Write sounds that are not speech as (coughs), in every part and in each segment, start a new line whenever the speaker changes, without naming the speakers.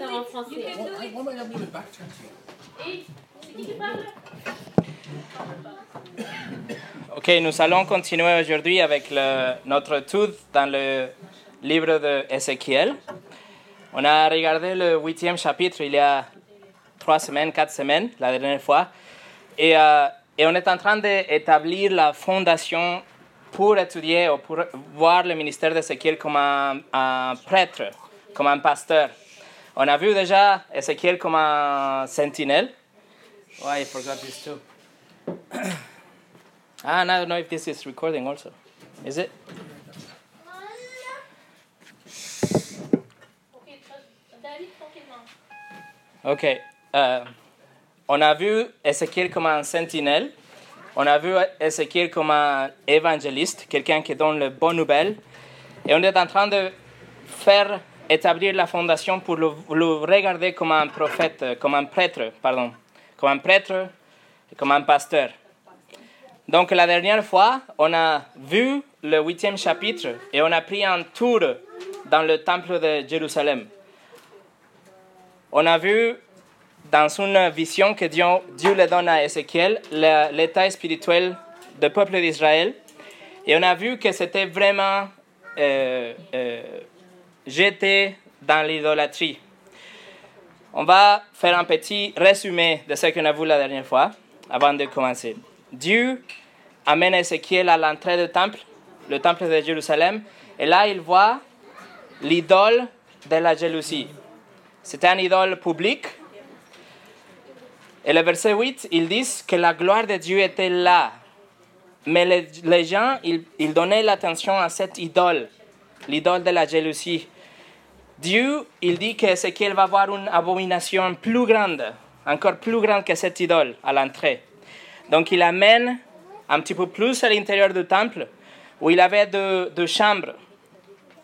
le faire en français.
Ok, nous allons continuer aujourd'hui avec le- notre étude dans le livre de Ézéchiel. On a regardé le huitième chapitre il y a trois semaines, quatre semaines, la dernière fois. Et, euh, et on est en train d'établir la fondation pour étudier ou pour voir le ministère d'Ézéchiel comme un, un prêtre, comme un pasteur. On a vu déjà Ézéchiel comme un sentinelle. Why I forgot this too. (coughs) Ah, and I don't know if this is recording also. Is it?
Ok,
euh, on a vu Ézéchiel comme un sentinelle. On a vu Ézéchiel comme un évangéliste, quelqu'un qui donne les bonnes nouvelles. Et on est en train de faire établir la fondation pour le, regarder comme un prophète, euh, comme un prêtre, pardon. Comme un prêtre comme un pasteur. Donc la dernière fois, on a vu le huitième chapitre et on a pris un tour dans le temple de Jérusalem. On a vu dans une vision que Dieu, Dieu le donne à Ézéchiel l'état spirituel du peuple d'Israël. Et on a vu que c'était vraiment euh, euh, jeté dans l'idolâtrie. On va faire un petit résumé de ce qu'on a vu la dernière fois avant de commencer. Dieu amène Ézéchiel à l'entrée du temple, le temple de Jérusalem, et là il voit l'idole de la jalousie. C'était un idole public. Et le verset 8, ils disent que la gloire de Dieu était là. Mais les, gens, ils donnaient l'attention à cette idole, l'idole de la jalousie. Dieu, il dit que c'est qu'il va avoir une abomination plus grande, encore plus grande que cette idole à l'entrée. Donc il amène un petit peu plus à l'intérieur du temple, où il avait deux, chambres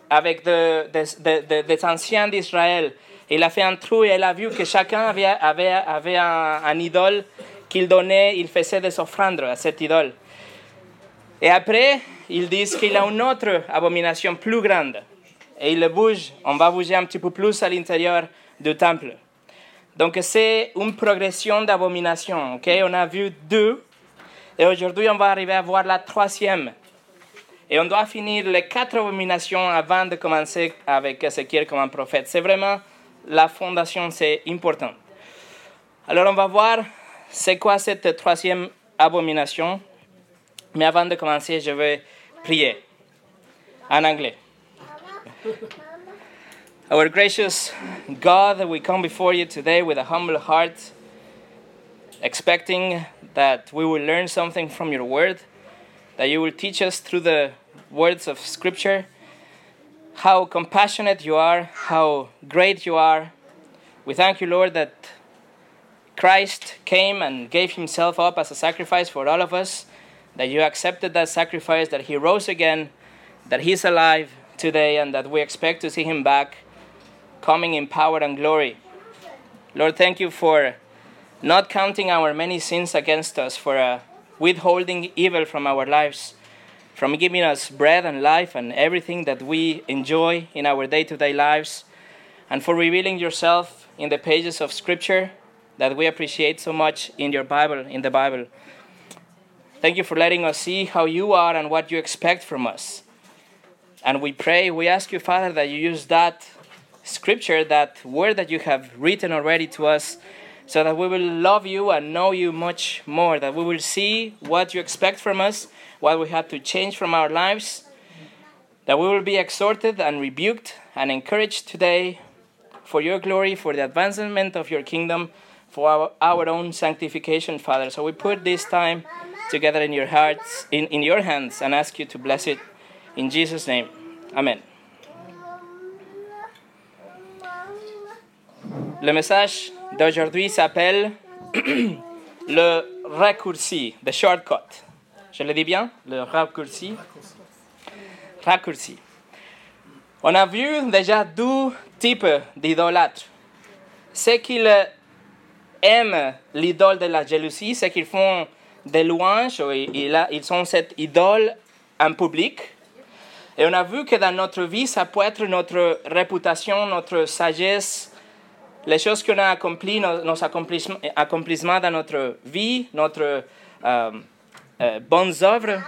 avec de- de- de- de- des anciens d'Israël. Il a fait un trou et il a vu que chacun avait, avait, un idole qu'il donnait, il faisait des offrandes à cette idole. Et après, ils disent qu'il a une autre abomination plus grande. Et il le bouge, on va bouger un petit peu plus à l'intérieur du temple. Donc c'est une progression d'abomination. ok? On a vu deux, et aujourd'hui on va arriver à voir la troisième. Et on doit finir les quatre abominations avant de commencer avec Ézéchiel comme un prophète. C'est vraiment la fondation, c'est important. Alors on va voir c'est quoi cette troisième abomination. Mais avant de commencer, je vais prier en anglais. (laughs) Our gracious God, we come before you today with a humble heart, expecting that we will learn something from your word that you will teach us through the words of Scripture how compassionate you are, how great you are. We thank you, Lord, that Christ came and gave himself up as a sacrifice for all of us, that you accepted that sacrifice, that he rose again, that he's alive today, and that we expect to see him back coming in power and glory. Lord, thank you for not counting our many sins against us, for uh, withholding evil from our lives, from giving us bread and life and everything that we enjoy in our day to day lives, and for revealing yourself in the pages of Scripture that we appreciate so much in your Bible, in the Bible. Thank you for letting us see how you are and what you expect from us. And we pray, we ask you, Father, that you use that scripture, that word that you have written already to us, so that we will love you and know you much more, that we will see what you expect from us, what we have to change from our lives, that we will be exhorted and rebuked and encouraged today for your glory, for the advancement of your kingdom, for our, our own sanctification, Father. So we put this time together in your hearts, in, in your hands, and ask you to bless it in Jesus' name. Amen. Le message d'aujourd'hui s'appelle (clears throat) le raccourci, the shortcut. Je le dis bien, le raccourci. Raccourci. On a vu déjà deux types d'idolâtres. Ceux qui aiment l'idole de la jalousie, ceux qui font des louanges, ils ont cette idole en public. Et on a vu que dans notre vie, ça peut être notre réputation, notre sagesse, les choses qu'on a accomplies, nos, accomplissements, dans notre vie, notre euh, euh, bonnes œuvres,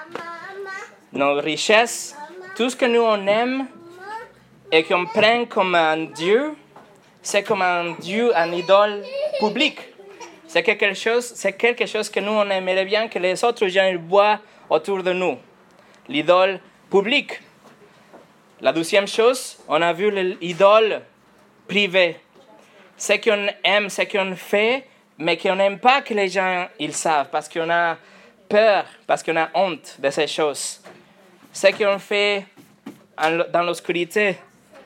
nos richesses, tout ce que nous on aime et qu'on prend comme un Dieu, c'est comme un Dieu, un idole public. C'est quelque chose, que nous on aimerait bien que les autres gens voient autour de nous. L'idole public. La deuxième chose, on a vu l'idole privée. Ce qu'on aime, ce qu'on fait, mais qu'on n'aime pas que les gens ils savent, parce qu'on a peur, parce qu'on a honte de ces choses. Ce qu'on fait dans l'obscurité,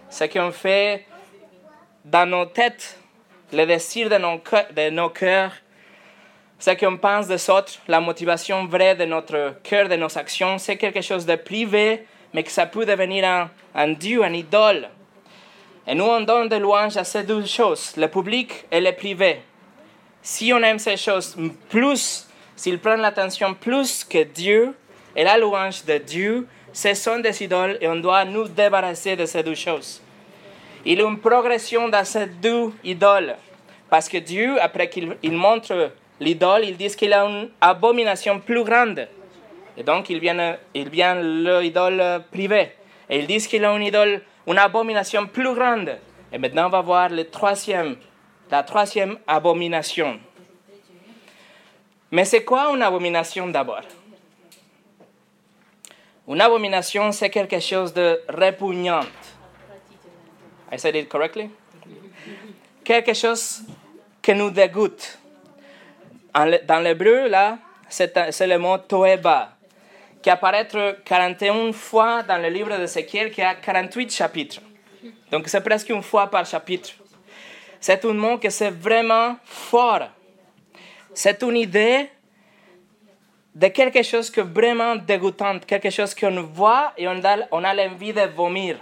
ce qu'on fait dans nos têtes, le désir de nos, de nos cœurs, ce qu'on pense des autres, la motivation vraie de notre cœur, de nos actions, c'est quelque chose de privé, mais que ça peut devenir un, un Dieu, un idole. Et nous, on donne des louanges à ces deux choses, le public et le privé. Si on aime ces choses plus, s'ils prennent l'attention plus que Dieu et la louange de Dieu, ce sont des idoles et on doit nous débarrasser de ces deux choses. Il y a une progression dans ces deux idoles. Parce que Dieu, après qu'il il montre l'idole, il dit qu'il a une abomination plus grande. Et donc, il vient, l'idole privée. Et il dit qu'il a une idole, une abomination plus grande. Et maintenant, on va voir la troisième abomination. Mais c'est quoi une abomination d'abord? Une abomination, c'est quelque chose de répugnant. I said it correctly? Quelque chose qui nous dégoûte. Dans l'hébreu, là, c'est le mot toeba, qui apparaît 41 fois dans le livre d'Ézéchiel, qui a 48 chapitres. Donc c'est presque une fois par chapitre. C'est un mot que c'est vraiment fort. C'est une idée de quelque chose que vraiment dégoûtant, quelque chose qu'on voit et on a, on a l'envie de vomir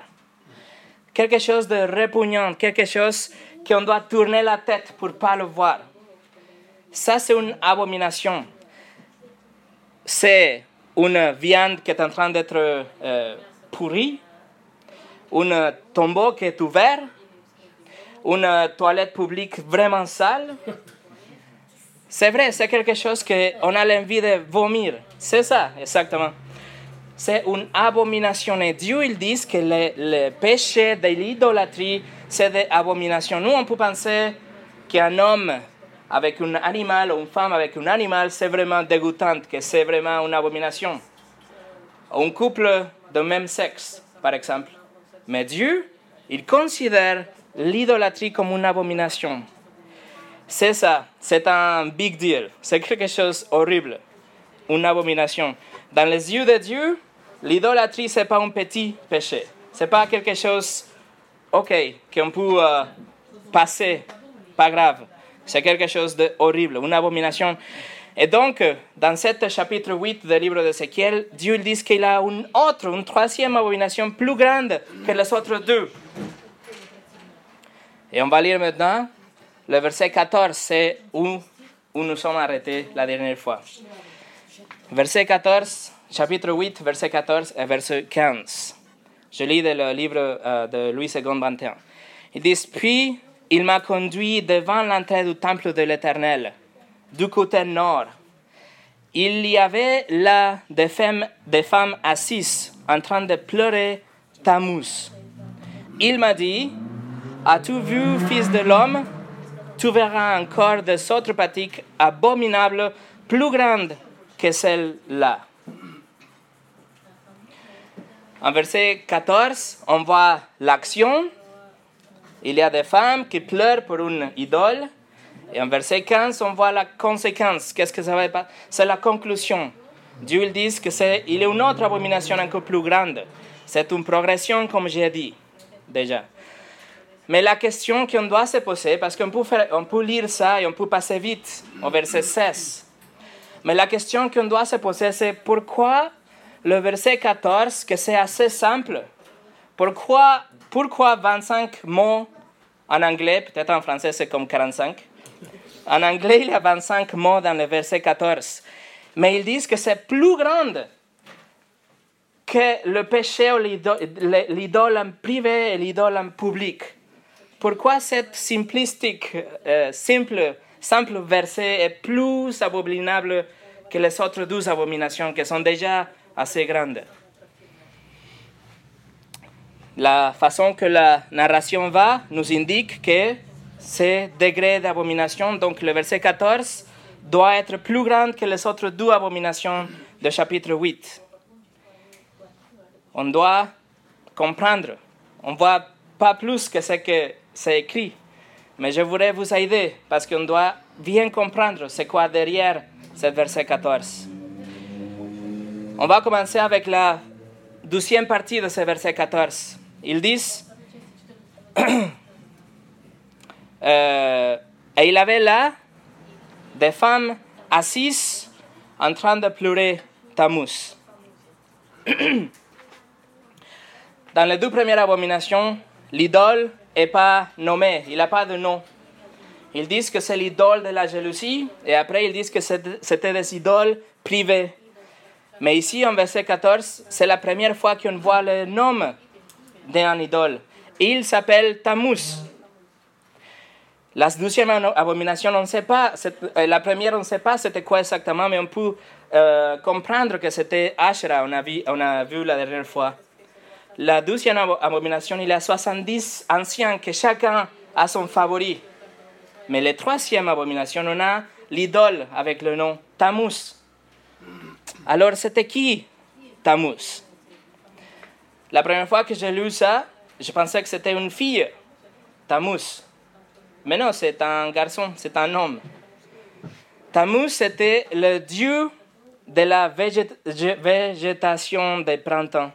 quelque chose de répugnant, quelque chose qu'on doit tourner la tête pour ne pas le voir. Ça, c'est une abomination. C'est une viande qui est en train d'être euh, pourrie, un tombeau qui est ouvert, une toilette publique vraiment sale. C'est vrai, c'est quelque chose qu'on a l'envie de vomir. C'est ça, exactement c'est une abomination. Et Dieu, il dit que le, le péché de l'idolâtrie, c'est des abominations. Nous, on peut penser qu'un homme avec un animal ou une femme avec un animal, c'est vraiment dégoûtant, que c'est vraiment une abomination. Un couple de même sexe, par exemple. Mais Dieu, il considère l'idolâtrie comme une abomination. C'est ça, c'est un big deal, c'est quelque chose horrible, une abomination. Dans les yeux de Dieu, l'idolâtrie, ce n'est pas un petit péché. Ce n'est pas quelque chose, ok, qu'on peut euh, passer, pas grave. C'est quelque chose d'horrible, une abomination. Et donc, dans ce chapitre 8 du livre d'Ézéchiel, Dieu dit qu'il a une autre, une troisième abomination plus grande que les autres deux. Et on va lire maintenant le verset 14, c'est où, nous sommes arrêtés la dernière fois. Verset 14, chapitre 8, verset 14 et verset 15. Je lis le livre euh, de Louis II 21. Ils disent Puis il m'a conduit devant l'entrée du temple de l'Éternel, du côté nord. Il y avait là des femmes, assises en train de pleurer Tammuz. Il m'a dit As-tu vu, fils de l'homme? Tu verras encore des autres pratiques abominables plus grandes que celle-là. En verset 14, on voit l'action. Il y a des femmes qui pleurent pour une idole. Et en verset 15, on voit la conséquence. Qu'est-ce que ça va pas? C'est la conclusion. Dieu dit que c'est il a une autre abomination encore plus grande. C'est une progression, comme j'ai dit déjà. Mais la question qu'on doit se poser, parce qu'on peut, faire- on peut lire ça et on peut passer vite au verset 16. Mais la question qu'on doit se poser, c'est pourquoi le verset 14, que c'est assez simple, pourquoi, pourquoi 25 mots en anglais, peut-être en français c'est comme 45, en anglais il y a 25 mots dans le verset 14, mais ils disent que c'est plus grand que le péché ou l'ido- l'idole en privé et l'idole en public. pourquoi cette simplistique, euh, simple, simple verset est plus abominable que les autres douze abominations qui sont déjà assez grandes? La façon que la narration va nous indique que ce degré d'abomination, donc le verset 14, doit être plus grand que les autres deux abominations du chapitre 8. On doit comprendre. On ne voit pas plus que ce que c'est écrit. Mais je voudrais vous aider parce qu'on doit bien comprendre c'est quoi derrière ce verset 14. On va commencer avec la douzième partie de ce verset 14. Ils disent, (coughs) euh, et il avait là des femmes assises en train de pleurer Tammuz. (coughs) Dans les deux premières abominations, l'idole n'est pas nommée, il n'a pas de nom. Ils disent que c'est l'idole de la jalousie et après ils disent que c'était des idoles privées. Mais ici, en verset 14, c'est la première fois qu'on voit le nom d'un idole. Il s'appelle Tammuz. La deuxième abomination, on ne sait pas. La première, on ne sait pas c'était quoi exactement, mais on peut euh, comprendre que c'était Asherah, on a, vu, on a vu la dernière fois. La deuxième abomination, il y a 70 anciens que chacun a son favori. Mais la troisième abomination, on a l'idole avec le nom Tammuz. Alors, c'était qui Tammuz? La première fois que j'ai lu ça, je pensais que c'était une fille, Tammuz. Mais non, c'est un garçon, c'est un homme. Tammuz, c'était le dieu de la végétation des printemps.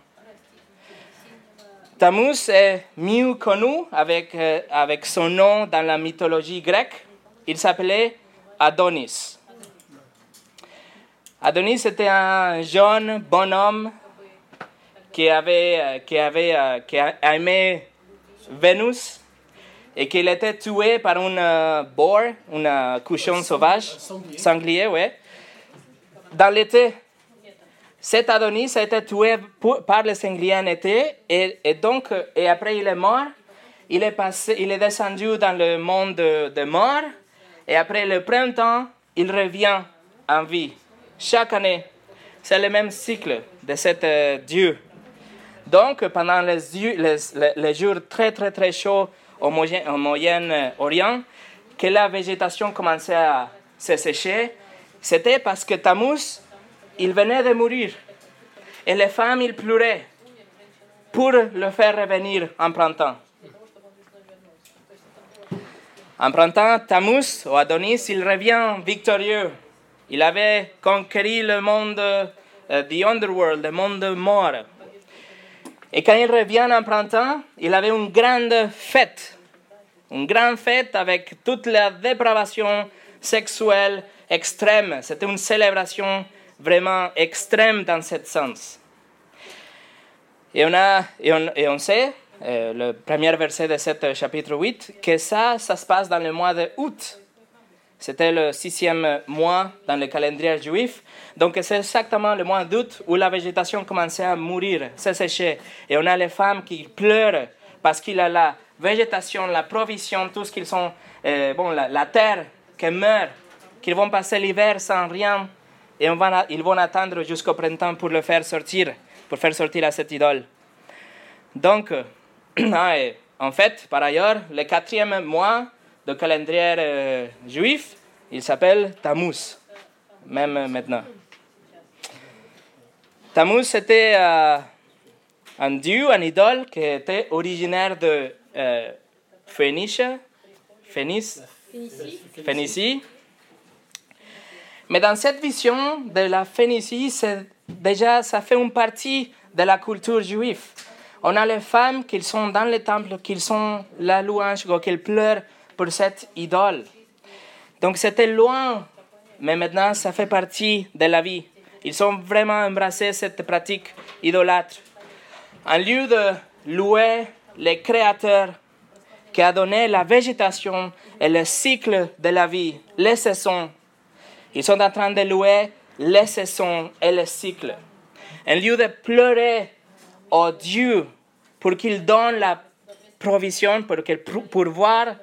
Tammuz est mieux connu avec, euh, avec son nom dans la mythologie grecque. Il s'appelait Adonis. Adonis était un jeune bonhomme qui avait, euh, qui avait euh, qui aimé Vénus et qu'il était tué par un boar, un cochon sauvage, sanglier, sanglier ouais, dans l'été. Cet Adonis a été tué par le sanglier en été et, et, donc, et après il est mort. Il est, passé, il est descendu dans le monde de, de mort et après le printemps, il revient en vie. Chaque année, c'est le même cycle de cet euh, Dieu. Donc, pendant les, jours très, très, très chauds au Moyen-Orient, que la végétation commençait à se sécher, c'était parce que Tammuz il venait de mourir. Et les femmes, pleuraient pour le faire revenir en printemps. En printemps, Tammuz, ou Adonis, il revient victorieux. Il avait conquéri le monde, uh, the underworld, le monde mort. Et quand il revient en printemps, il avait une grande fête. Une grande fête avec toute la dépravation sexuelle extrême. C'était une célébration vraiment extrême dans ce sens. Et on, a, et on, et on sait, euh, le premier verset de ce chapitre 8, que ça, ça se passe dans le mois d'août. C'était le sixième mois dans le calendrier juif. Donc c'est exactement le mois d'août où la végétation commençait à mourir, se sécher. Et on a les femmes qui pleurent parce qu'il a la végétation, la provision, tout ce qu'ils sont, euh, bon, la, la terre qui meurt, qu'ils vont passer l'hiver sans rien et on va, ils vont attendre jusqu'au printemps pour le faire sortir, pour faire sortir à cette idole. Donc, (clears throat) ah, en fait, par ailleurs, le quatrième mois de calendrier euh, juif, il s'appelle Tammuz, même maintenant. Tammuz, c'était euh, un dieu, un idole qui était originaire de euh, Phénicie, Phénicie, Phénicie mais dans cette vision de la Phénicie, déjà, ça fait une partie de la culture juive. On a les femmes qui sont dans le temple, qui sont la louange, qui pleurent pour cette idole. Donc c'était loin, mais maintenant ça fait partie de la vie. Ils ont vraiment embrassé cette pratique idolâtre. En lieu de louer le Créateur qui a donné la végétation et le cycle de la vie, les saisons, ils sont en train de louer les saisons et les cycles. En lieu de pleurer au Dieu pour qu'il donne la provision, pour pourvoir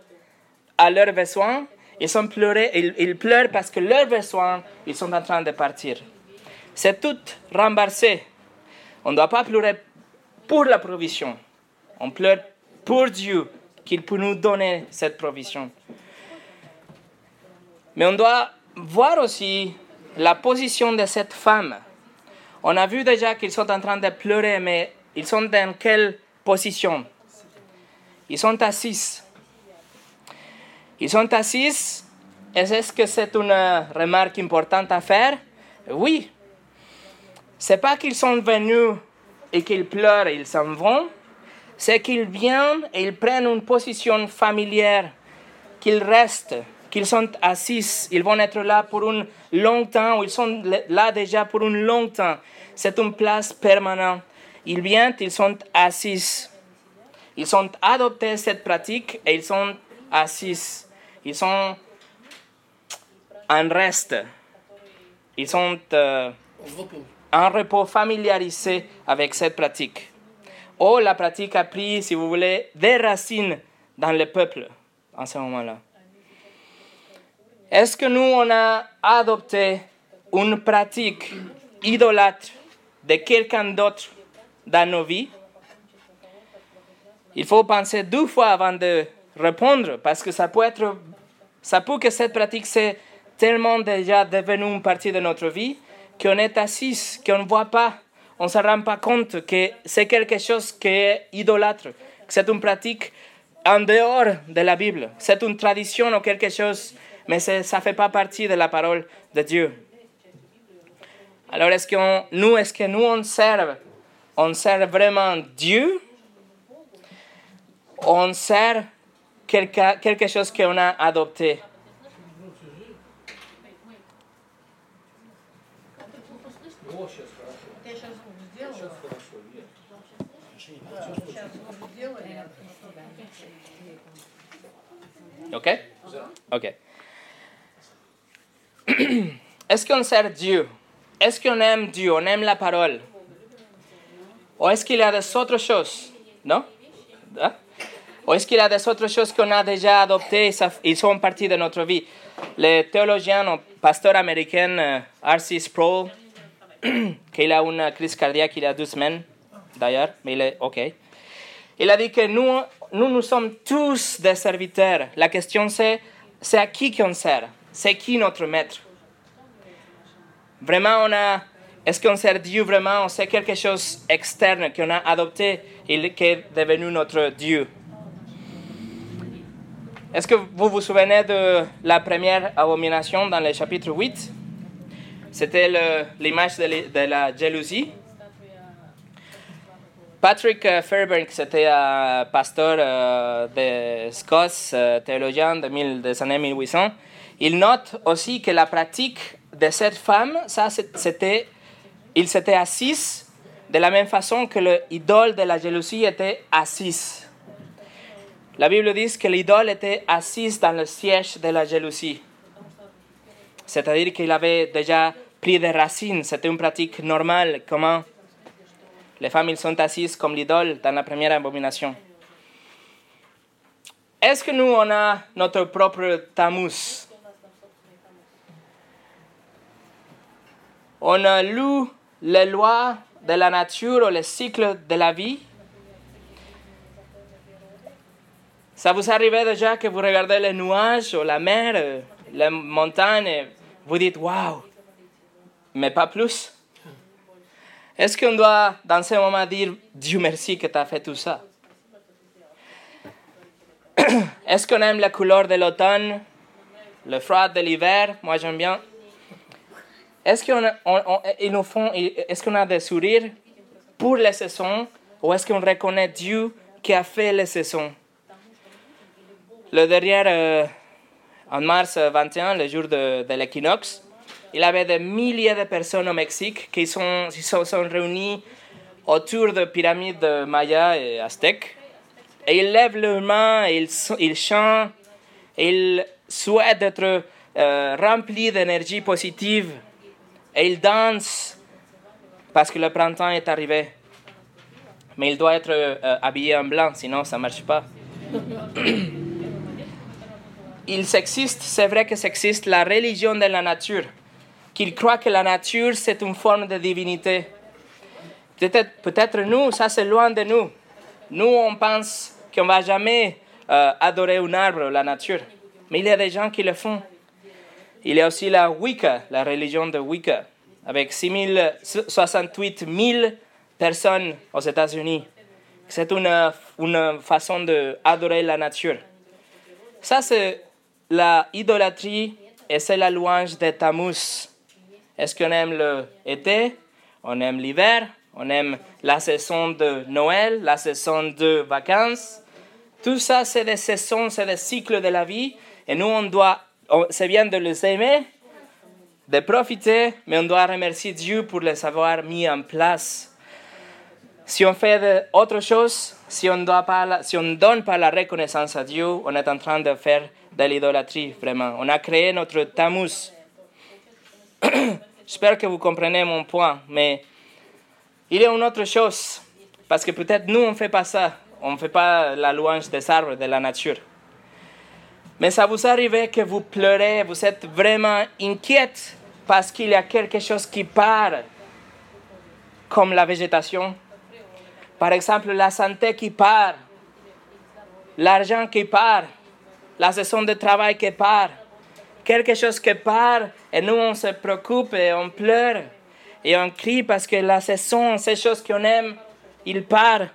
à leurs besoins. Ils sont pleurés, ils, pleurent parce que leurs besoins, ils sont en train de partir. C'est tout remboursé. On ne doit pas pleurer pour la provision. On pleure pour Dieu, qu'il peut nous donner cette provision. Mais on doit voir aussi la position de cette femme. On a vu déjà qu'ils sont en train de pleurer, mais ils sont dans quelle position? Ils sont assis. Ils sont assis. Et est-ce que c'est une remarque importante à faire? Oui. C'est pas qu'ils sont venus et qu'ils pleurent et ils s'en vont. C'est qu'ils viennent et ils prennent une position familière, qu'ils restent, qu'ils sont assis. Ils vont être là pour un long temps ou ils sont là déjà pour un long temps. C'est une place permanente. Ils viennent, ils sont assis. Ils ont adopté cette pratique et ils sont assis. Ils sont en reste. Ils sont euh, en repos familiarisés avec cette pratique. Ou la pratique a pris, si vous voulez, des racines dans le peuple en ce moment-là. Est-ce que nous, on a adopté une pratique idolâtre de quelqu'un d'autre dans nos vies? Il faut penser deux fois avant de répondre parce que ça peut être, ça peut que cette pratique c'est tellement déjà devenu une partie de notre vie qu'on est assis, qu'on ne voit pas, on ne se rend pas compte que c'est quelque chose qui est idolâtre, que c'est une pratique en dehors de la Bible, c'est une tradition ou quelque chose, mais ça ne fait pas partie de la parole de Dieu. Alors est-ce que nous, est-ce que nous on sert, on sert vraiment Dieu, on sert quelque, quelque chose qu'on a adopté. OK? OK. (clears throat) Est-ce qu'on sert Dieu? Est-ce qu'on aime Dieu? On aime la parole? Ou est-ce qu'il y a des autres choses? Non? Hein? Ou est-ce qu'il y a des autres choses qu'on a déjà adoptées et ils sont partie de notre vie? Le théologien, (clears throat) le pasteur américain euh, R.C. Sproul, qu'il a une crise cardiaque il y a deux semaines, d'ailleurs, mais il est OK. Il a dit que nous, nous, nous sommes tous des serviteurs. La question c'est, c'est à qui qu'on sert? C'est qui notre maître? Vraiment, on a, est-ce qu'on sert Dieu vraiment? Sait quelque chose externe qu'on a adopté et qui est devenu notre Dieu. Est-ce que vous vous souvenez de la première abomination dans le chapitre 8 C'était l'image de, la- jalousie. Patrick euh, Fairbank, c'était un pasteur euh, de Scots, euh, théologien des années 1800. Il note aussi que la pratique de cette femme, ça, c'était, il s'était assis de la même façon que l'idole de la jalousie était assise. La Bible dit que l'idole était assise dans le siège de la jalousie. C'est-à-dire qu'il avait déjà pris des racines. C'était une pratique normale. Comment? Les femmes sont assises comme l'idole dans la première abomination. Est-ce que nous, on a notre propre tamus On a lu les lois de la nature ou les cycles de la vie? Ça vous arrive déjà que vous regardez les nuages ou la mer, euh, les montagnes, et vous dites waouh, mais pas plus. Est-ce qu'on doit dans ce moment dire Dieu merci que tu as fait tout ça (coughs) Est-ce qu'on aime la couleur de l'automne, le froid de l'hiver? Moi j'aime bien. Est-ce qu'on est-ce qu'on a des sourires pour les saisons ou est-ce qu'on reconnaît Dieu qui a fait les saisons? Le dernier, euh, en mars 21, le jour de, de l'équinoxe, il y avait des milliers de personnes au Mexique qui sont, qui sont réunies autour de pyramides mayas et aztèques. Et ils lèvent leurs mains, ils, ils chantent, ils souhaitent être euh, remplis d'énergie positive. Et ils dansent parce que le printemps est arrivé. mais il doit être euh, habillé en blanc, sinon ça ne marche pas. (coughs) il existe, c'est vrai que ça existe la religion de la nature, qu'il croit que la nature c'est une forme de divinité. Peut-être, peut-être nous, ça c'est loin de nous. Nous, on pense qu'on ne va jamais euh, adorer un arbre, la nature. Mais il y a des gens qui le font. Il y a aussi la Wicca, la religion de Wicca, avec 68 000 personnes aux États-Unis. C'est une, une façon d'adorer la nature. Ça, c'est la idolâtrie et c'est la louange de Tammuz. Est-ce qu'on aime l'été On aime l'hiver? On aime la saison de Noël La saison de vacances? Tout ça, c'est des saisons, c'est des cycles de la vie. Et nous, on doit, c'est bien de les aimer, de profiter, mais on doit remercier Dieu pour les avoir mis en place. Si on fait autre chose, si on ne donne pas la reconnaissance à Dieu, on est en train de faire de l'idolâtrie, vraiment. On a créé notre tamus. (clears throat) J'espère que vous comprenez mon point, mais il y a une autre chose, parce que peut-être nous, on ne fait pas ça. On ne fait pas la louange des arbres, de la nature. Mais ça vous arrive que vous pleurez, vous êtes vraiment inquiète parce qu'il y a quelque chose qui part, comme la végétation. Par exemple, la santé qui part, l'argent qui part, la saison de travail qui part, quelque chose qui part, et nous on se préoccupe et on pleure et on crie parce que la saison, ces choses qu'on aime, il part.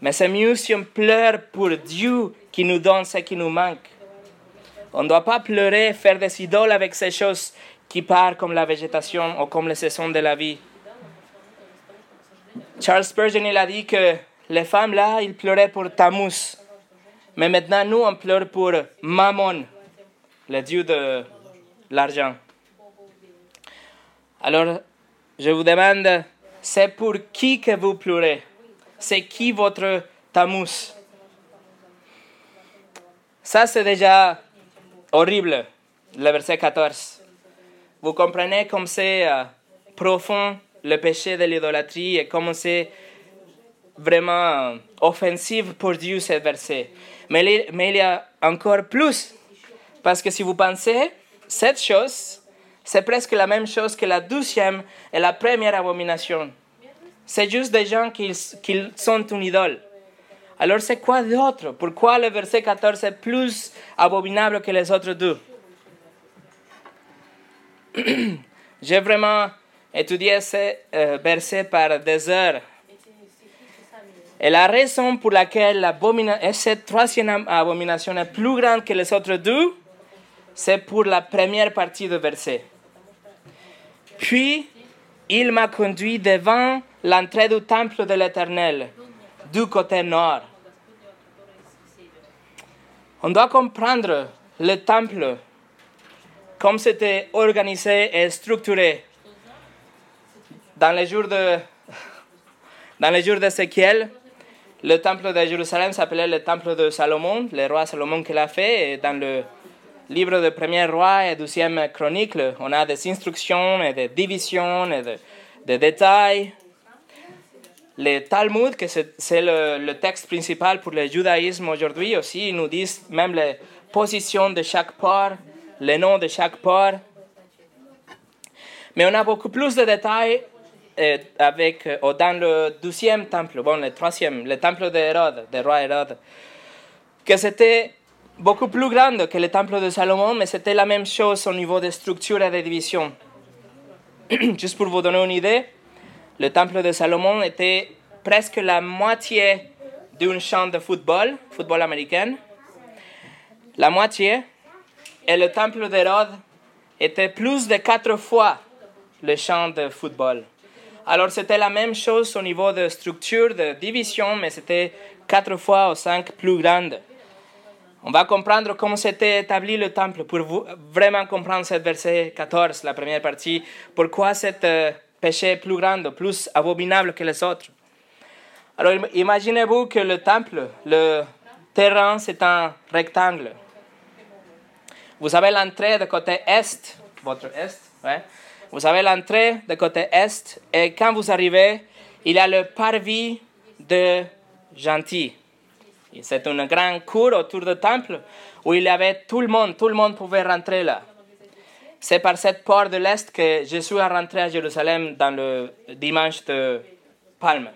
Mais c'est mieux si on pleure pour Dieu qui nous donne ce qui nous manque. On ne doit pas pleurer, faire des idoles avec ces choses qui partent comme la végétation ou comme les saisons de la vie. Charles Spurgeon il a dit que les femmes là, ils pleuraient pour Tammuz. Mais maintenant, nous, on pleure pour Mammon, le dieu de l'argent. Alors, je vous demande, c'est pour qui que vous pleurez? C'est qui votre Tammuz Ça, c'est déjà horrible, le verset 14. Vous comprenez comme c'est euh, profond le péché de l'idolâtrie et comment c'est vraiment offensif pour Dieu ce verset. Mais, mais il y a encore plus, parce que si vous pensez, cette chose, c'est presque la même chose que la douzième et la première abomination. C'est juste des gens qui, qui sont une idole. Alors c'est quoi d'autre? Pourquoi le verset 14 est plus abominable que les autres deux? (clears throat) J'ai vraiment étudié ce euh, verset par des heures. Et la raison pour laquelle cette troisième abomination est plus grande que les autres deux, c'est pour la première partie du verset. Puis, il m'a conduit devant l'entrée du temple de l'Éternel, du côté nord. On doit comprendre le temple, comme c'était organisé et structuré. Dans les jours de, (laughs) dans les jours d'Ézéchiel, le temple de Jérusalem s'appelait le temple de Salomon, le roi Salomon qui l'a fait. Et dans le livre de Premier Roi et Deuxième Chronique, on a des instructions et des divisions et des détails le Talmud, que c'est le, texte principal pour le judaïsme aujourd'hui aussi, nous disent même les positions de chaque port, les noms de chaque port. Mais on a beaucoup plus de détails avec, euh, dans le deuxième temple, bon, le troisième, le temple d'Hérode, du roi Hérode, que c'était beaucoup plus grand que le temple de Salomon, mais c'était la même chose au niveau de structure et de division. (clears throat) Juste pour vous donner une idée, le temple de Salomon était presque la moitié d'un champ de football, football américain. La moitié. Et le temple d'Hérode était plus de quatre fois le champ de football. Alors c'était la même chose au niveau de structure, de division, mais c'était quatre fois ou cinq plus grande. On va comprendre comment s'était établi le temple pour vraiment comprendre ce verset 14, la première partie, pourquoi cette euh, péché plus grand, plus abominable que les autres? Alors imaginez-vous que le temple, le terrain, c'est un rectangle. Vous avez l'entrée de côté est, votre est, ouais. Vous avez l'entrée de côté est, et quand vous arrivez, il y a le parvis de gentil. C'est une grande cour autour du temple où il y avait tout le monde, tout le monde pouvait rentrer là. C'est par cette porte de l'Est que Jésus est rentré à Jérusalem dans le dimanche de Palme.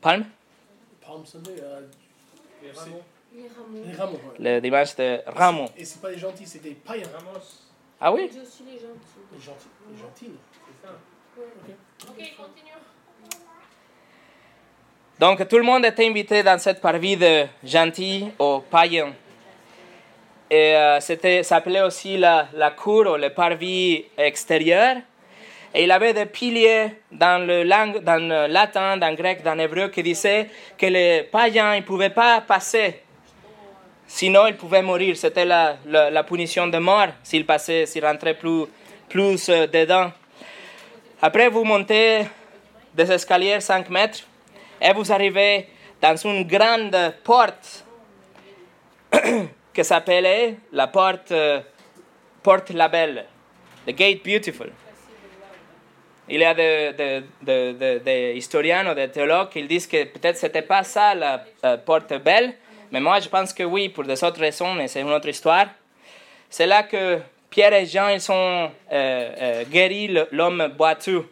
Palme?
Palm Sunday, euh,
Les rameaux.
rameaux.
Le dimanche de Ramon.
Et c'est pas les gentils, c'est des païens.
Ramos,
Ah oui
aussi les gentils.
Les gentils. Les gentils.
c'est ça.
Ok, continue.
Donc tout le monde était invité dans cette parvis de gentils aux païens. Et euh, c'était, ça s'appelait aussi la, la cour ou le parvis extérieur. Et il avait des piliers dans le, langue, dans le latin, dans le grec, dans l'hébreu qui disaient que les païens ne pouvaient pas passer. Sinon, ils pouvaient mourir. C'était la, punition de mort s'ils passaient, s'ils rentraient plus, plus euh, dedans. Après, vous montez des escaliers 5 mètres et vous arrivez dans une grande porte (coughs) qui s'appelait la porte, euh, porte la Belle, the Gate Beautiful. Il y a des de, historiens ou des théologues qui disent que peut-être c'était pas ça la porte belle, mais moi je pense que oui, pour des autres raisons, mais c'est une autre histoire. C'est là que Pierre et Jean ils ont euh, euh, guéri l'homme boiteux.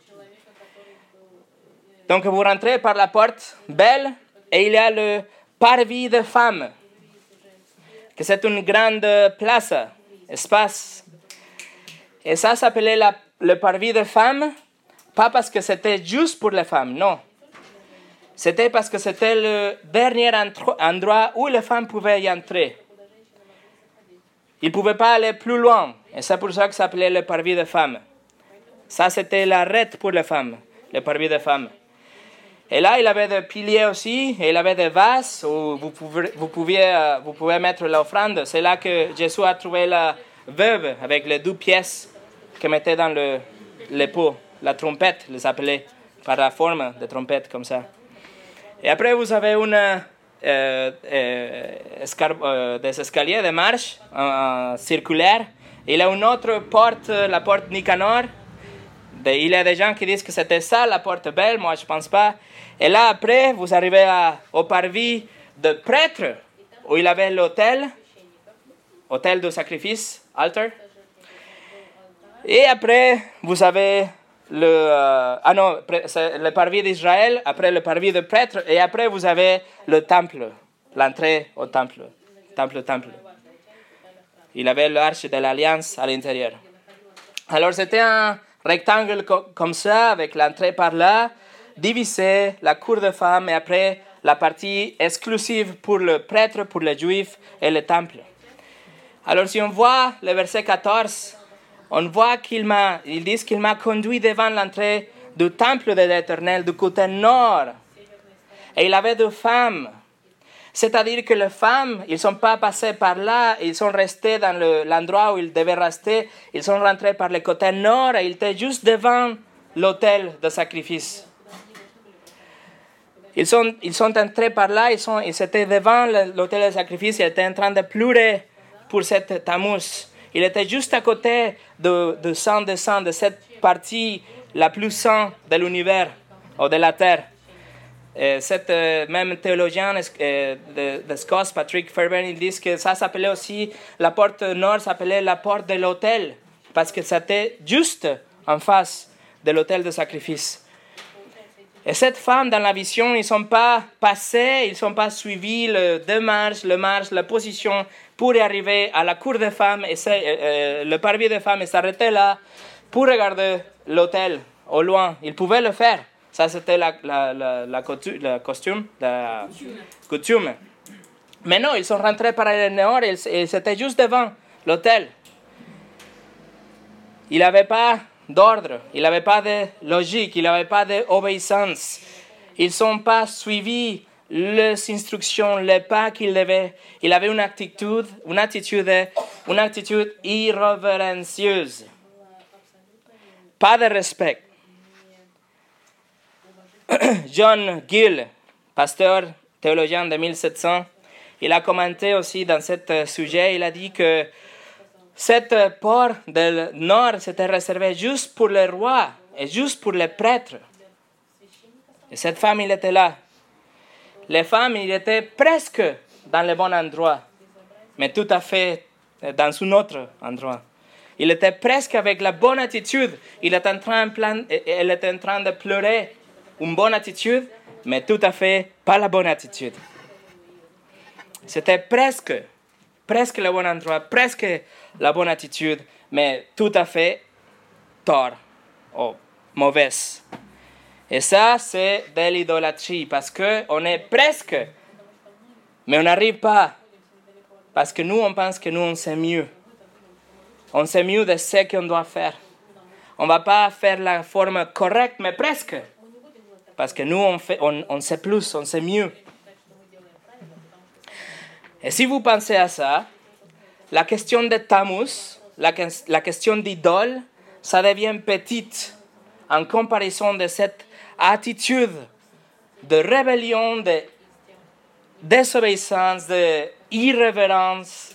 Donc vous rentrez par la porte belle et il y a le parvis de femmes, que c'est une grande place, espace. Et ça s'appelait la- le parvis de femmes, pas parce que c'était juste pour les femmes, non. C'était parce que c'était le dernier endroit où les femmes pouvaient y entrer. Ils ne pouvaient pas aller plus loin. Et c'est pour ça que ça s'appelait le parvis de femmes. Ça, c'était l'arrêt pour les femmes, le parvis de femmes. Et là, il avait des piliers aussi, et il avait des vases où vous pouviez, euh, mettre l'offrande. C'est là que Jésus a trouvé la veuve avec les deux pièces qu'il mettait dans le, les pots. La trompette, les appelait, par la forme de trompette comme ça. Et après, vous avez une, euh, euh, euh, des escaliers de marche circulaires. Il y a une autre porte, la porte Nicanor. Il y a des gens qui disent que c'était ça la porte belle, moi je pense pas. Et là, après, vous arrivez au parvis de prêtre, où il avait l'autel, hôtel de sacrifice, altar. Et après, vous avez le, euh, ah non, le parvis d'Israël, après le parvis de prêtre, et après vous avez le temple, l'entrée au temple, temple, temple. Il avait l'arche de l'alliance à l'intérieur. Alors c'était un rectangle co- comme ça, avec l'entrée par là, divisé, la cour de femmes, et après la partie exclusive pour le prêtre, pour les juifs et le temple. Alors si on voit le verset 14, on voit qu'il m'a, ils disent qu'il m'a conduit devant l'entrée du temple de l'Éternel du côté nord. Et il avait deux femmes. C'est-à-dire que les femmes, ils ne sont pas passés par là, ils sont restés dans le- l'endroit où ils devaient rester, ils sont rentrés par le côté nord et ils étaient juste devant l'autel de sacrifice. Ils sont, ils sont entrés par là, ils, ils étaient devant l'autel de sacrifice, ils étaient en train de pleurer pour cette Tammuz. Il était juste à côté de, de sang, de cette partie la plus sainte de l'univers, ou de la terre. Et cet euh, même théologien euh, de, de Scots, Patrick Fairbairn, il dit que ça s'appelait aussi, la porte nord s'appelait la porte de l'autel, parce que c'était juste en face de l'autel de sacrifice. Et cette femme, dans la vision, ils ne sont pas passés, ils ne sont pas suivis le démarche, le marche, la position pour arriver à la cour des femmes, et euh, euh, le parvis des femmes, et s'arrêter là pour regarder l'hôtel au loin. Ils pouvaient le faire. Ça, c'était la, costume, coutume. Mais non, ils sont rentrés par le nord et, et c'était juste devant l'hôtel. Il n'avait pas d'ordre, il n'avait pas de logique, il n'avait pas d'obéissance. Ils n'ont pas suivi les instructions, les pas qu'il devait. Il avait une attitude, une attitude, irrévérencieuse. Pas de respect. (clears throat) John Gill, pasteur théologien de 1700, il a commenté aussi dans ce sujet, il a dit que cette port du nord s'était réservé juste pour les rois et juste pour les prêtres. Et cette femme, il était là. Les femmes, il était presque dans le bon endroit, mais tout à fait euh, dans un autre endroit. Il était presque avec la bonne attitude. Il était en train, plan- elle était en train de pleurer une bonne attitude, mais tout à fait pas la bonne attitude. C'était presque, presque le bon endroit, presque la bonne attitude, mais tout à fait tort ou mauvaise. Et ça, c'est de l'idolâtrie, parce qu'on est presque, mais on n'arrive pas, parce que nous, on pense que nous, on sait mieux. On sait mieux de ce qu'on doit faire. On ne va pas faire la forme correcte, mais presque. Parce que nous, on, fait, on, on sait plus, on sait mieux. Et si vous pensez à ça, la question de Tammuz, la, la question d'idole, ça devient petite en comparaison de cette attitude de rébellion, de désobéissance, de irrévérence.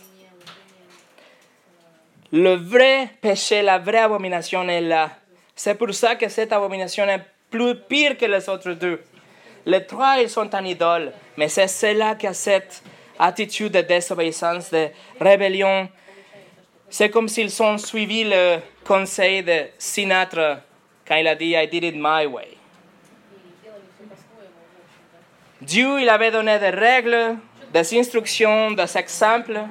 Le vrai péché, la vraie abomination est là. C'est pour ça que cette abomination est plus pire que les autres deux. Les trois, ils sont en idole, mais c'est cela qui a cette attitude de désobéissance, de rébellion. C'est comme s'ils ont suivi le conseil de Sinatra quand il a dit I did it my way. Dieu, il avait donné des règles, des instructions, des exemples,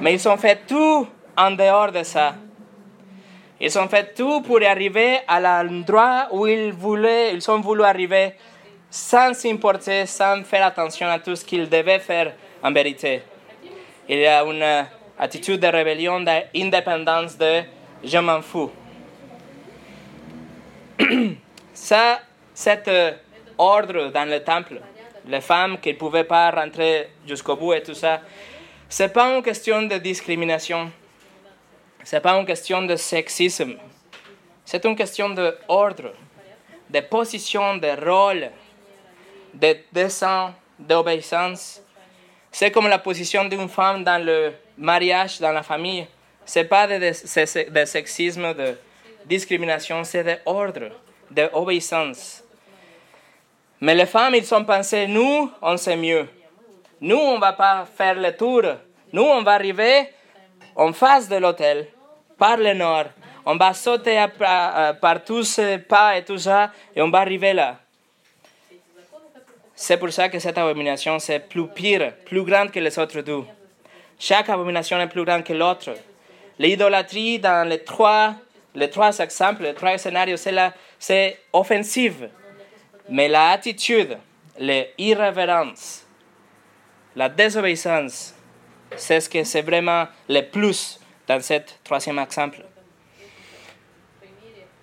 mais ils ont fait tout en dehors de ça. Ils ont fait tout pour arriver à l'endroit où ils voulaient, ils ont voulu arriver sans s'importer, sans faire attention à tout ce qu'ils devaient faire en vérité. Il y a une attitude de rébellion, d'indépendance, de je m'en fous. (clears throat) Ça, cet euh, ordre dans le temple, les femmes qui ne pouvaient pas rentrer jusqu'au bout et tout ça, ce n'est pas une question de discrimination. Ce n'est pas une question de sexisme. C'est une question d'ordre, de position, de rôle, de dessin, d'obéissance. C'est comme la position d'une femme dans le mariage, dans la famille. Ce n'est pas de, de- de sexisme, de discrimination, c'est d'ordre, d'obéissance. Mais les femmes, ils ont pensé, nous, on sait mieux. Nous, on ne va pas faire le tour. Nous, on va arriver en face de l'hôtel, par le nord. On va sauter par tous ces pas et tout ça, et on va arriver là. C'est pour ça que cette abomination, c'est plus pire, plus grande que les autres deux. Chaque abomination est plus grande que l'autre. L'idolâtrie, dans les trois, les trois exemples, les trois scénarios, c'est offensive. Mais la attitude, l'irrévérence, la désobéissance, c'est ce que c'est vraiment le plus dans ce troisième exemple.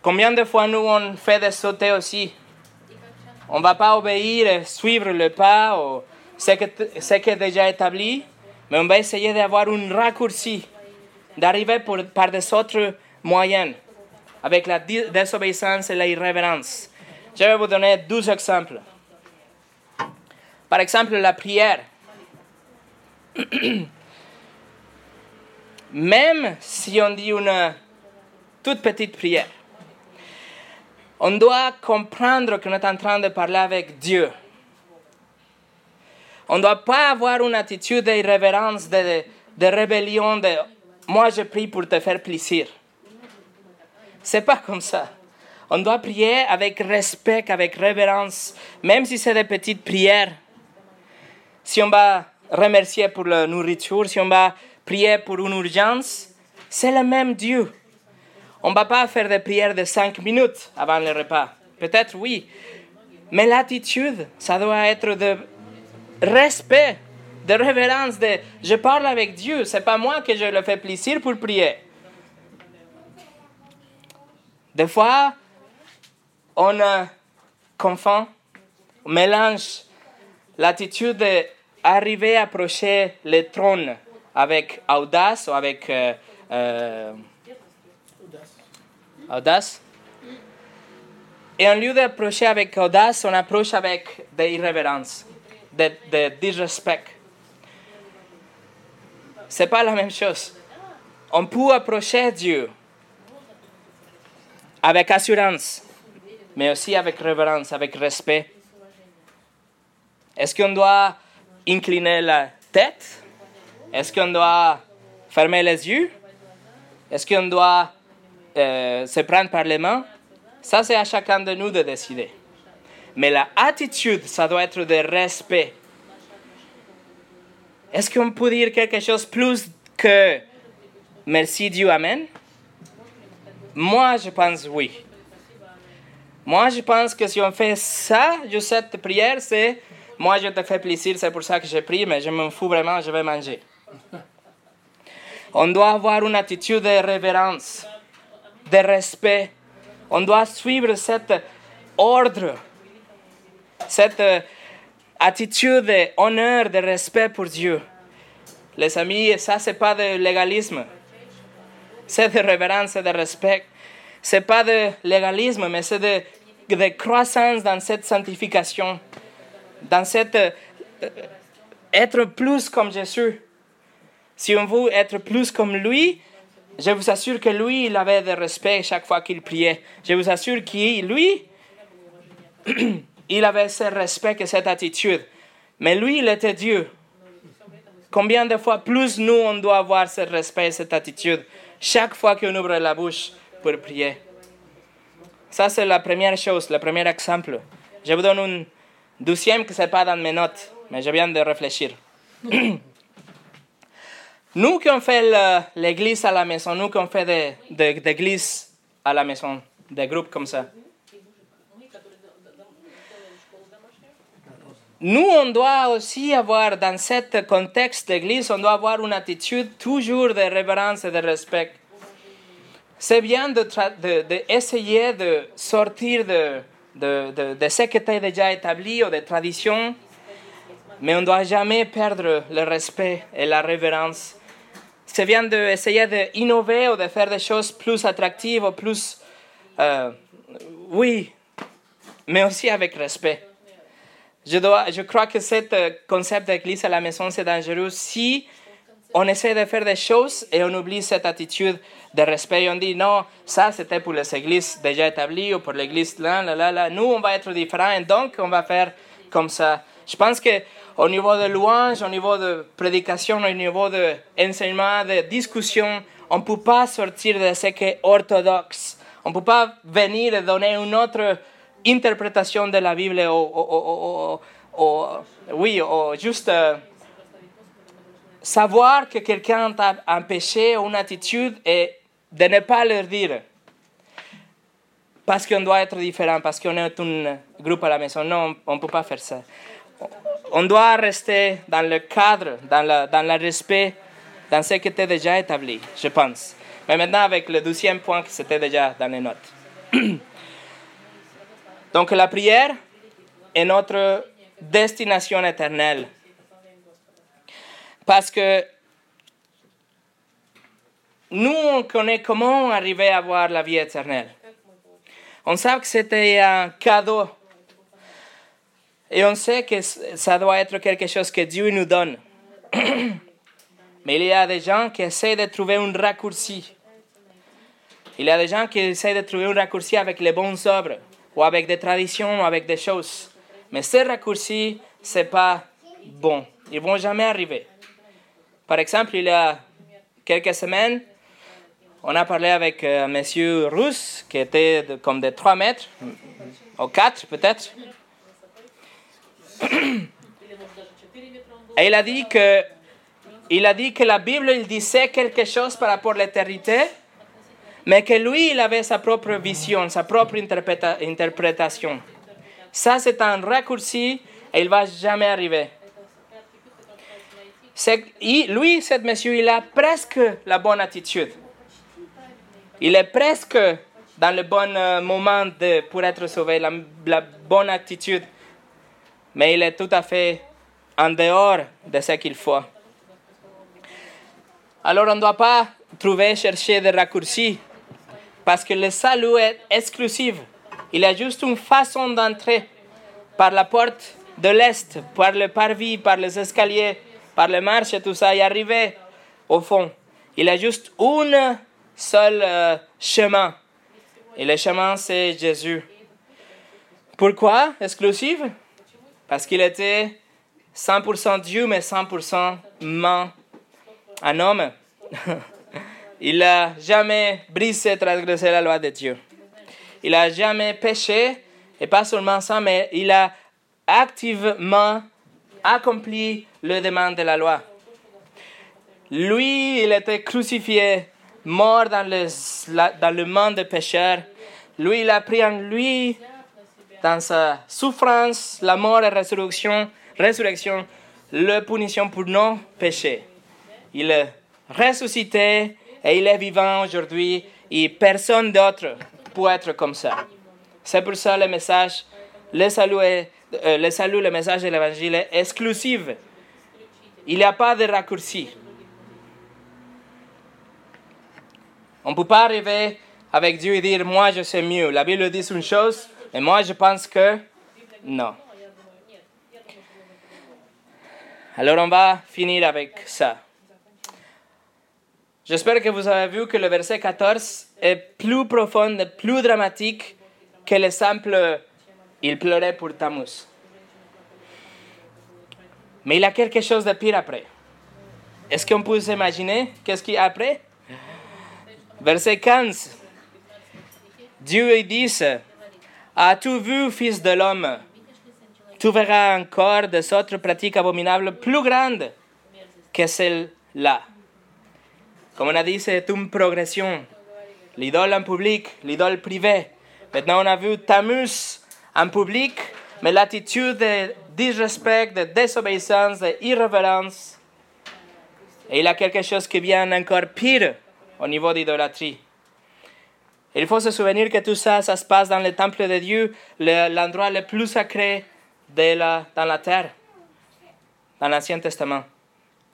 Combien de fois nous on fait des sautés aussi? On ne va pas obéir et suivre le pas ou ce qui est déjà établi, mais on va essayer d'avoir un raccourci, d'arriver par des autres moyens, avec la dé- désobéissance et l'irrévérence. Je vais vous donner deux exemples. Par exemple, la prière. (clears throat) Même si on dit une toute petite prière, on doit comprendre qu'on est en train de parler avec Dieu. On ne doit pas avoir une attitude d'irrévérence, de, de rébellion, de moi je prie pour te faire plaisir. C'est pas comme ça. On doit prier avec respect, avec révérence, même si c'est des petites prières. Si on va remercier pour la nourriture, si on va prier pour une urgence, c'est le même Dieu. On ne va pas faire des prières de cinq minutes avant le repas. Peut-être oui. Mais l'attitude, ça doit être de respect, de révérence, de je parle avec Dieu. C'est pas moi que je le fais plaisir pour prier. Des fois, on confond, on mélange l'attitude d'arriver à approcher le trône avec audace ou avec euh, euh,
Audace.
Et en lieu d'approcher avec audace, on approche avec de irrévérence, de, de disrespect. C'est pas la même chose. On peut approcher Dieu avec assurance, mais aussi avec révérence, avec respect. Est-ce qu'on doit incliner la tête? Est-ce qu'on doit fermer les yeux? Est-ce qu'on doit euh, se prendre par les mains? Ça, c'est à chacun de nous de décider. Mais la attitude, ça doit être de respect. Est-ce qu'on peut dire quelque chose plus que merci Dieu, Amen? Moi, je pense oui. Moi, je pense que si on fait ça, cette prière, c'est moi, je te fais plaisir, c'est pour ça que je prie, mais je m'en fous vraiment, je vais manger. On doit avoir une attitude de révérence, de respect. On doit suivre cet ordre, cette euh, attitude d'honneur, de respect pour Dieu. Les amis, ça, c'est pas de légalisme. C'est de révérence et de respect. C'est pas de légalisme, mais c'est de, de croissance dans cette sanctification, dans cette euh, être plus comme Jésus. Si on veut être plus comme lui, je vous assure que lui, il avait de respect chaque fois qu'il priait. Je vous assure que lui, (clears throat) il avait ce respect et cette attitude. Mais lui, il était Dieu. Combien de fois plus nous, on doit avoir ce respect et cette attitude chaque fois qu'on ouvre la bouche? Pour prier. Ça, c'est la première chose, le premier exemple. Je vous donne un deuxième que ce n'est pas dans mes notes, mais je viens de réfléchir. (clears throat) nous qui on fait l'église à la maison, nous qui on fait des de, d'église à la maison, des groupes comme ça. Nous, on doit aussi avoir, dans ce contexte d'église, on doit avoir une attitude toujours de révérence et de respect. C'est bien d'essayer de, de, de, sortir de, de, de, ce qui était déjà établi ou des traditions, mais on ne doit jamais perdre le respect et la révérence. C'est bien d'essayer d'innover ou de faire des choses plus attractives ou plus... Euh, oui, mais aussi avec respect. Je, dois, je crois que ce concept d'église à la maison, c'est dangereux si on essaie de faire des choses et on oublie cette attitude de respect. On dit non, ça c'était pour les églises déjà établies ou pour l'église là, là, là, là. Nous, on va être différents donc on va faire comme ça. Je pense qu'au niveau de louange, au niveau de prédication, au niveau de, de discussion, on ne peut pas sortir de ce qui est orthodoxe. On ne peut pas venir et donner une autre interprétation de la Bible ou, ou, ou, ou oui, ou juste euh, savoir que quelqu'un a un péché ou une attitude et de ne pas leur dire parce qu'on doit être différent, parce qu'on est un groupe à la maison. Non, on ne peut pas faire ça. On doit rester dans le cadre, dans, la, dans le respect, dans ce qui était déjà établi, je pense. Mais maintenant, avec le deuxième point qui c'était déjà dans les notes. (clears throat) Donc la prière est notre destination éternelle. Parce que nous, on connaît comment arriver à avoir la vie éternelle. On sait que c'était un cadeau. Et on sait que ça doit être quelque chose que Dieu nous donne. (clears throat) Mais il y a des gens qui essaient de trouver un raccourci. Il y a des gens qui essaient de trouver un raccourci avec les bonnes œuvres ou avec des traditions, ou avec des choses. Mais ces raccourcis, ce n'est pas bon. Ils ne vont jamais arriver. Par exemple, il y a quelques semaines, on a parlé avec un monsieur russe qui était comme de 3 mètres, ou 4 peut-être. Et il a dit que il a dit que la Bible il disait quelque chose par rapport à l'éternité, mais que lui, il avait sa propre vision, sa propre interprétation. Ça, c'est un raccourci et il va jamais arriver. lui, cet monsieur, il a presque la bonne attitude. Il est presque dans le bon euh, moment pour être sauvé, la, bonne attitude. Mais il est tout à fait en dehors de ce qu'il faut. Alors on ne doit pas trouver, chercher des raccourcis parce que le salut est exclusif. Il y a juste une façon d'entrer par la porte de l'Est, par le parvis, par les escaliers, par les marches et tout ça, et arriver au fond. Il y a juste un seul euh, chemin. Et le chemin, c'est Jésus. Pourquoi exclusif Parce qu'il était 100% Dieu, mais 100% humain, un homme. (laughs) il n'a jamais brisé, transgressé la loi de Dieu. Il n'a jamais péché, et pas seulement ça, mais il a activement accompli le demande de la loi. Lui, il était crucifié, mort dans le, la- dans le monde des pécheurs. Lui, il a pris en lui, dans sa souffrance, la mort et résurrection, résurrection, la punition pour nos péchés. Il est ressuscité et il est vivant aujourd'hui et personne d'autre peut être comme ça. C'est pour ça le message, le salut, est- euh, le salut, le message de l'évangile est exclusif. Il n'y a pas de raccourci. On ne peut pas arriver avec Dieu et dire moi je sais mieux. La Bible dit une chose et moi je pense que non. Alors on va finir avec ça. J'espère que vous avez vu que le verset 14 est plus profond et plus dramatique que le simple il pleurait pour Tammuz. Mais il y a quelque chose de pire après. Est-ce qu'on peut s'imaginer qu'est-ce qu'il y a après? Verset 15. Dieu dit As-tu vu, fils de l'homme? Tu verras encore des autres pratiques abominables plus grandes que celles-là. Comme on a dit, c'est une progression. L'idole en public, l'idole privée. Maintenant, on a vu Tammuz en public, mais l'attitude de disrespect, de désobéissance, d'irrévérence. Et il y a quelque chose qui vient encore pire au niveau d'idolâtrie. Il faut se souvenir que tout ça, ça se passe dans le temple de Dieu, le- l'endroit le plus sacré de la, dans la terre, dans l'Ancien Testament.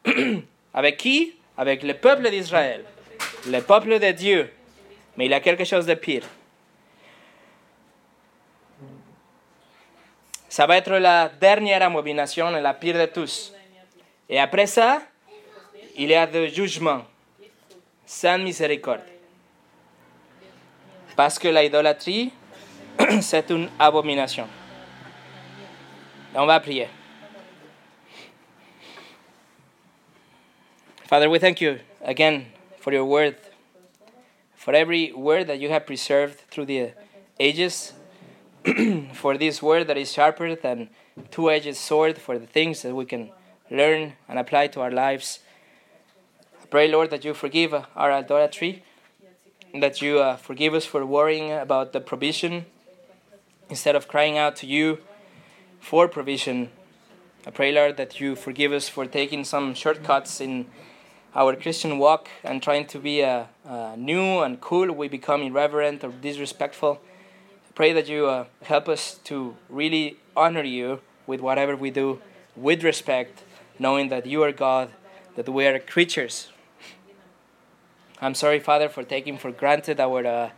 (clears throat) Avec qui? Avec le peuple d'Israël, le peuple de Dieu. Mais il y a quelque chose de pire. Ça va être la dernière abomination la pire de tous. Et après ça, il y a le jugement, sans miséricorde. Parce que l'idolâtrie, (clears throat) c'est une abomination. On va prier. Father, we thank you again for your word, for every word that you have preserved through the ages, (clears throat) for this word that is sharper than two edged sword, for the things that we can learn and apply to our lives. Pray, Lord, that you forgive our idolatry, that you uh, forgive us for worrying about the provision instead of crying out to you for provision. I pray, Lord, that you forgive us for taking some shortcuts in our Christian walk and trying to be uh, uh, new and cool. We become irreverent or disrespectful. I pray that you uh, help us to really honor you with whatever we do with respect, knowing that you are God, that we are creatures. I'm sorry, Father, for taking for granted our uh,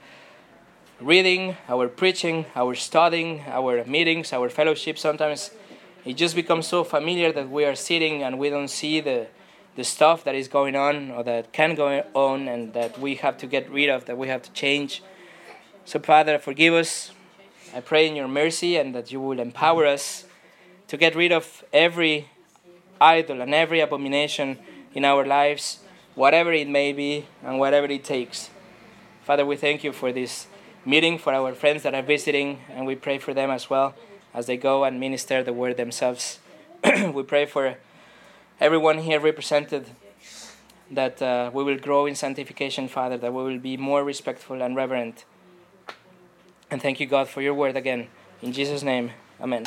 reading, our preaching, our studying, our meetings, our fellowship. Sometimes it just becomes so familiar that we are sitting and we don't see the, the stuff that is going on or that can go on and that we have to get rid of, that we have to change. So, Father, forgive us. I pray in your mercy and that you will empower us to get rid of every idol and every abomination in our lives, whatever it may be and whatever it takes. Father, we thank you for this meeting, for our friends that are visiting, and we pray for them as well as they go and minister the word themselves. (clears throat) we pray for everyone here represented that uh, we will grow in sanctification, Father, that we will be more respectful and reverent. And thank you, God, for your word again. In Jesus' name, amen.